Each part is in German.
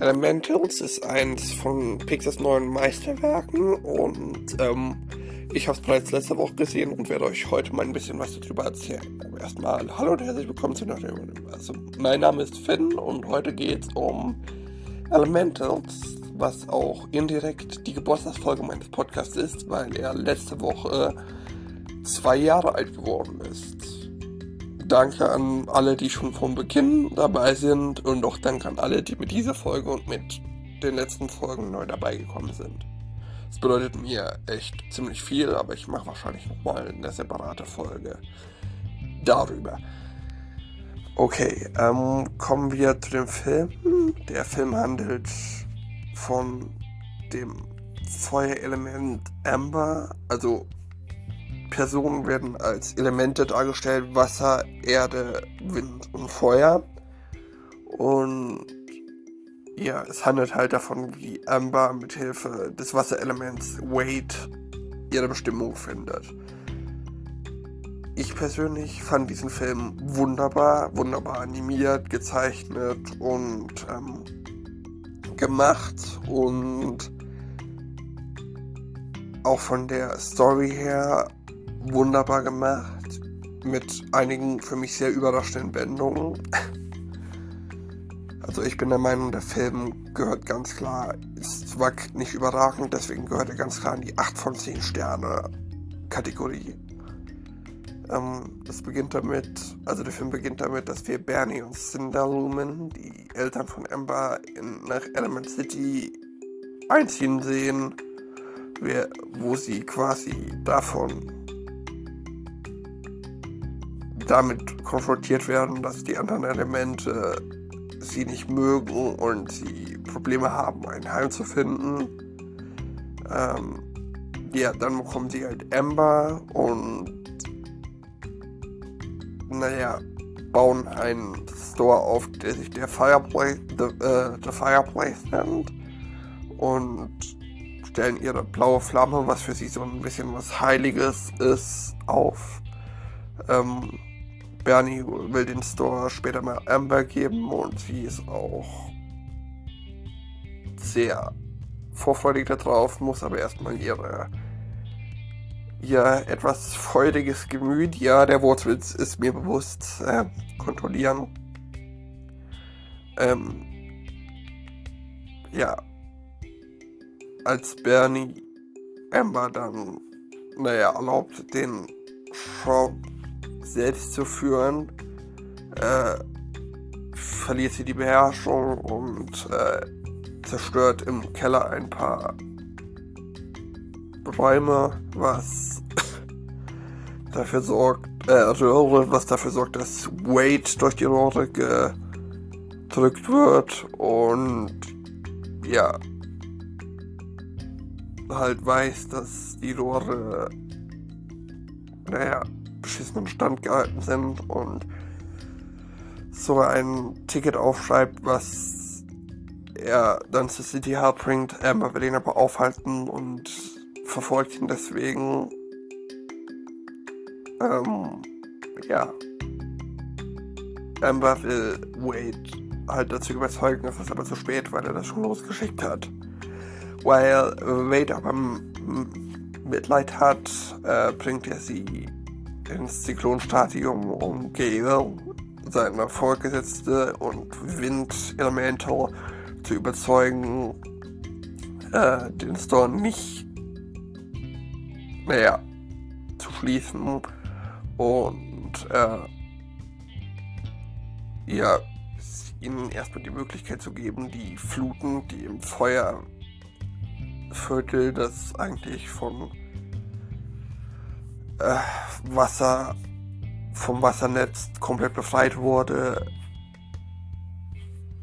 Elementals ist eins von Pixars neuen Meisterwerken. Und ähm, ich habe es bereits letzte Woche gesehen und werde euch heute mal ein bisschen was darüber erzählen. Aber erstmal hallo und herzlich willkommen zu einer Also mein Name ist Finn und heute geht es um Elementals, was auch indirekt die Geburtstagsfolge meines Podcasts ist, weil er letzte Woche zwei Jahre alt geworden ist danke an alle, die schon von Beginn dabei sind und auch danke an alle, die mit dieser Folge und mit den letzten Folgen neu dabei gekommen sind. Das bedeutet mir echt ziemlich viel, aber ich mache wahrscheinlich nochmal eine separate Folge darüber. Okay, ähm, kommen wir zu dem Film. Der Film handelt von dem Feuerelement Amber, also Personen werden als Elemente dargestellt, Wasser, Erde, Wind und Feuer. Und ja, es handelt halt davon, wie Amber mit Hilfe des Wasserelements Wade ihre Bestimmung findet. Ich persönlich fand diesen Film wunderbar, wunderbar animiert, gezeichnet und ähm, gemacht und auch von der Story her wunderbar gemacht. Mit einigen für mich sehr überraschenden Wendungen. Also ich bin der Meinung, der Film gehört ganz klar, ist zwar nicht überragend, deswegen gehört er ganz klar in die 8 von 10 Sterne Kategorie. Ähm, beginnt damit, also der Film beginnt damit, dass wir Bernie und Cinder Lumen, die Eltern von Amber, in, nach Element City einziehen sehen, wo sie quasi davon damit konfrontiert werden, dass die anderen Elemente sie nicht mögen und sie Probleme haben, ein Heim zu finden. Ähm, ja, dann bekommen sie halt Amber und naja, bauen einen Store auf, der sich der Fireplace, the, äh, the Fireplace nennt und stellen ihre blaue Flamme, was für sie so ein bisschen was Heiliges ist, auf. Ähm, Bernie will den Store später mal Amber geben und sie ist auch sehr vorfreudig darauf, muss aber erstmal ihre ihr etwas freudiges Gemüt, ja, der Wortwitz ist mir bewusst, äh, kontrollieren. Ähm, ja, als Bernie Amber dann, naja, erlaubt, den Shop selbst zu führen, äh, verliert sie die Beherrschung und äh, zerstört im Keller ein paar Räume, was dafür sorgt, äh, Röhre, was dafür sorgt, dass Wade durch die Rohre gedrückt wird und ja, halt weiß, dass die Rohre, naja, beschissenen Stand gehalten sind und so ein Ticket aufschreibt, was er dann zur City Hall bringt. Amber will ihn aber aufhalten und verfolgt ihn deswegen. Ähm, ja. Amber will Wade halt dazu überzeugen, es ist aber zu spät, weil er das schon losgeschickt hat. Weil Wade aber Mitleid hat, äh, bringt er sie ins Zyklonstadium, um Gale, seine Vorgesetzte und Wind Elemental zu überzeugen, äh, den Store nicht, naja, zu schließen und äh, ja, ihnen erstmal die Möglichkeit zu geben, die Fluten, die im Feuerviertel, das eigentlich von äh, Wasser vom Wassernetz komplett befreit wurde,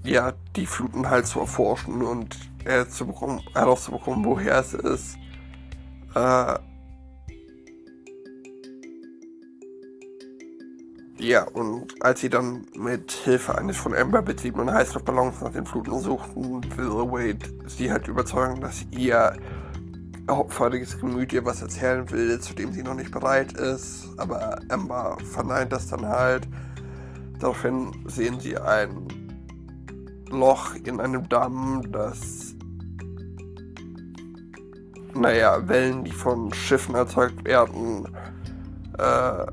ja, die Fluten halt zu erforschen und herauszubekommen, woher es ist. Äh, ja, und als sie dann mit Hilfe eines von Amber betriebenen Heißluftballons nach den Fluten suchten, will Wade sie halt überzeugen, dass ihr hauptfarbiges Gemüt ihr was erzählen will, zu dem sie noch nicht bereit ist. Aber Amber verneint das dann halt. Daraufhin sehen sie ein Loch in einem Damm, das, naja, Wellen, die von Schiffen erzeugt werden, äh,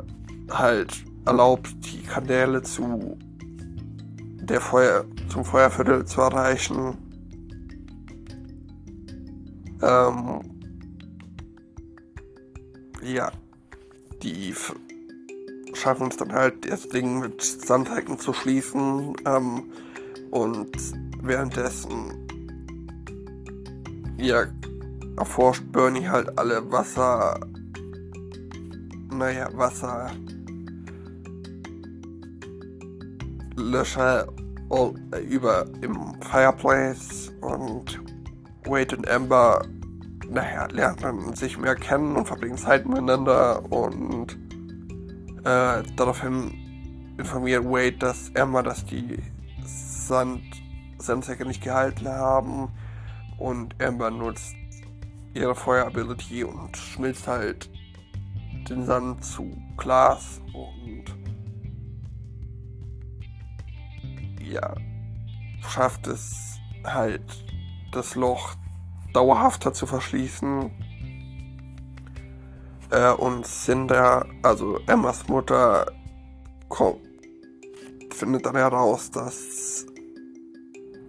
halt erlaubt, die Kanäle zu der Feuer, zum Feuerviertel zu erreichen. Ähm, ja, die schaffen es dann halt, das Ding mit Sandhecken zu schließen. Ähm, und währenddessen ja, erforscht Bernie halt alle Wasser, naja, Wasser Löscher über im Fireplace und Wade und Amber, naja, lernen dann sich mehr kennen und verbringen Zeit miteinander und äh, daraufhin informiert Wade, dass Amber, dass die Sand, Sandsäcke nicht gehalten haben und Amber nutzt ihre Feuerability und schmilzt halt den Sand zu Glas und ja, schafft es halt das Loch dauerhafter zu verschließen. Äh, und Cinder, also Emmas Mutter, kommt, findet dann heraus, dass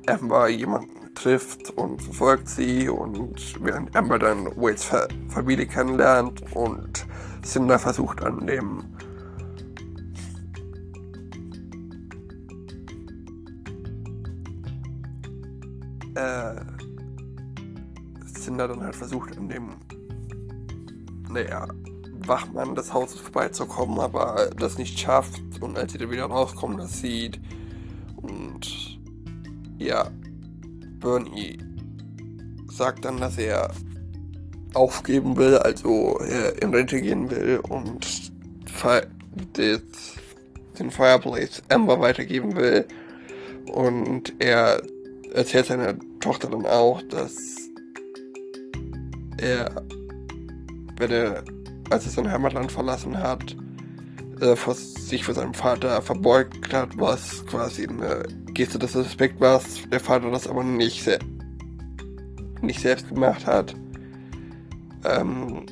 Amber jemanden trifft und verfolgt sie und während Amber dann Wades Familie kennenlernt und Cinder versucht an dem äh, Cinder dann halt versucht, an dem, naja, Wachmann des Hauses vorbeizukommen, aber das nicht schafft und als sie dann wieder rauskommen, das sieht und ja, Bernie sagt dann, dass er aufgeben will, also er in Rente gehen will und den Fireplace Amber weitergeben will. Und er erzählt seiner Tochter dann auch, dass er, wenn er, als er sein Heimatland verlassen hat, äh, sich vor seinem Vater verbeugt hat, was quasi eine Geste des Respekt war, der Vater das aber nicht, se nicht selbst gemacht hat. Ähm,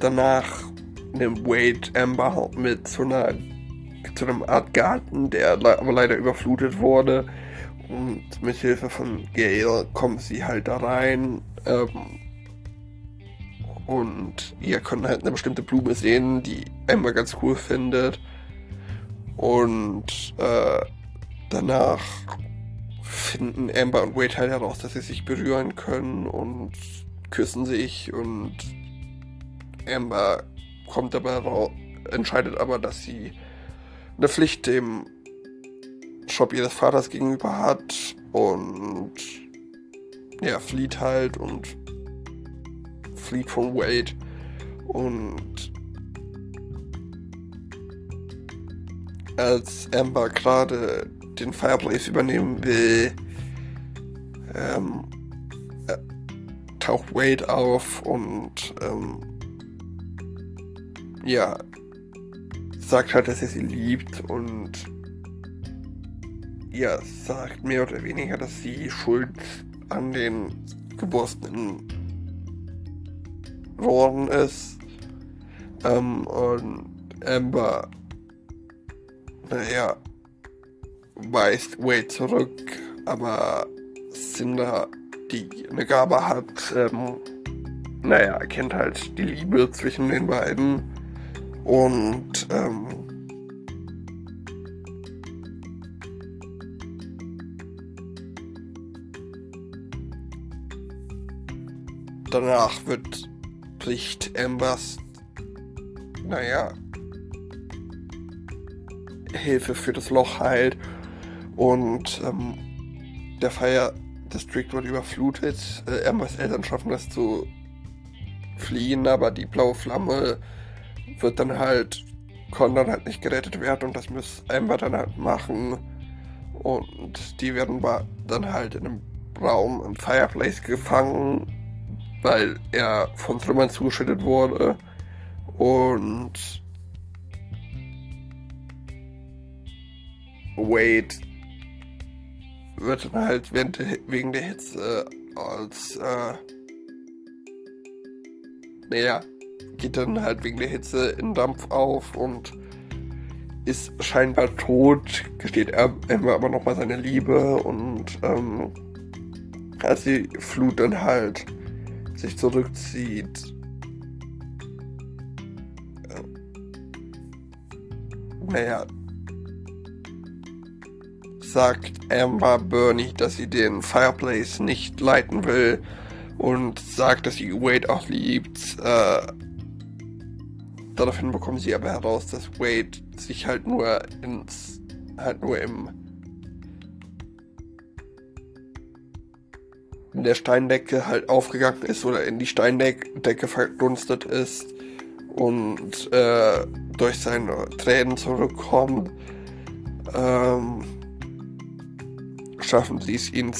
danach nimmt Wade Amber mit zu einer zu einem Art Garten, der aber leider überflutet wurde. Und mit Hilfe von Gail kommen sie halt da rein. Ähm, und ihr könnt halt eine bestimmte Blume sehen, die Emma ganz cool findet. Und äh, danach finden Amber und Wade halt heraus, dass sie sich berühren können und küssen sich. Und Amber kommt dabei raus, entscheidet aber, dass sie eine Pflicht dem Shop ihres Vaters gegenüber hat und ja, flieht halt und flieht von Wade und als Amber gerade den Fireplace übernehmen will, ähm, äh, taucht Wade auf und ähm, ja, sagt halt, dass er sie liebt und ja, sagt mehr oder weniger, dass sie schuld an den geborstenen worden ist. Ähm, und Amber, naja, weist Wade zurück, aber Cinder, die eine Gabe hat, ähm, naja, erkennt halt die Liebe zwischen den beiden und ähm, danach wird bricht Ambers, naja, Hilfe für das Loch heilt und ähm, der Fire District wird überflutet. Äh, Ambers Eltern schaffen es zu fliehen, aber die blaue Flamme wird dann halt, kann dann halt nicht gerettet werden und das muss Amber dann halt machen. Und die werden dann halt in einem Raum im Fireplace gefangen weil er von Trümmern zugeschüttet wurde. Und Wade wird dann halt der, wegen der Hitze als, äh, naja, geht dann halt wegen der Hitze in Dampf auf und ist scheinbar tot, gesteht Emma aber nochmal seine Liebe und ähm, als die Flut dann halt sich zurückzieht, naja, sagt Amber Bernie, dass sie den Fireplace nicht leiten will und sagt, dass sie Wade auch liebt. Äh, daraufhin bekommen sie aber heraus, dass Wade sich halt nur ins, halt nur im in der Steindecke halt aufgegangen ist oder in die Steindecke verdunstet ist und äh, durch seine Tränen zurückkommt. Ähm, schaffen sie es, ihn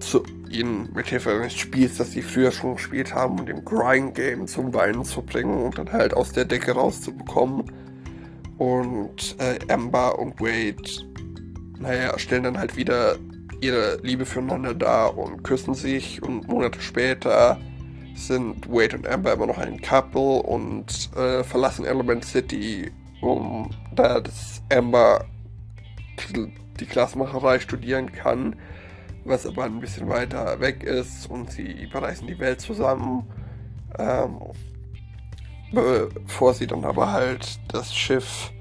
zu ihn mit Hilfe eines Spiels, das sie früher schon gespielt haben, und dem Grind Game zum Weinen zu bringen und dann halt aus der Decke rauszubekommen. Und äh, Amber und Wade, naja, stellen dann halt wieder ihre Liebe füreinander dar und küssen sich und Monate später sind Wade und Amber immer noch ein Couple und äh, verlassen Element City, um da das Amber die Glasmacherei studieren kann, was aber ein bisschen weiter weg ist und sie bereisen die Welt zusammen. Ähm, bevor sie dann aber halt das Schiff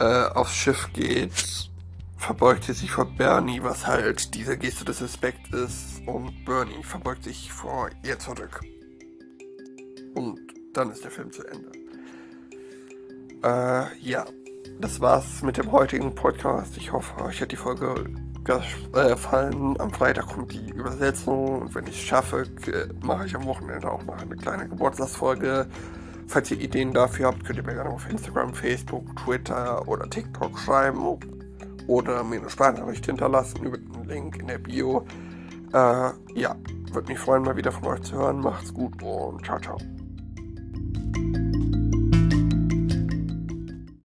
äh, aufs Schiff geht, verbeugt sie sich vor Bernie, was halt diese Geste des Respekts ist und Bernie verbeugt sich vor ihr zurück. Und dann ist der Film zu Ende. Äh, ja das war's mit dem heutigen Podcast. Ich hoffe, euch hat die Folge gefallen. Am Freitag kommt die Übersetzung und wenn ich es schaffe, mache ich am Wochenende auch mal eine kleine Geburtstagsfolge. Falls ihr Ideen dafür habt, könnt ihr mir gerne auf Instagram, Facebook, Twitter oder TikTok schreiben oder mir eine Sprachnachricht hinterlassen über den Link in der Bio. Äh, ja, würde mich freuen, mal wieder von euch zu hören. Macht's gut und ciao, ciao.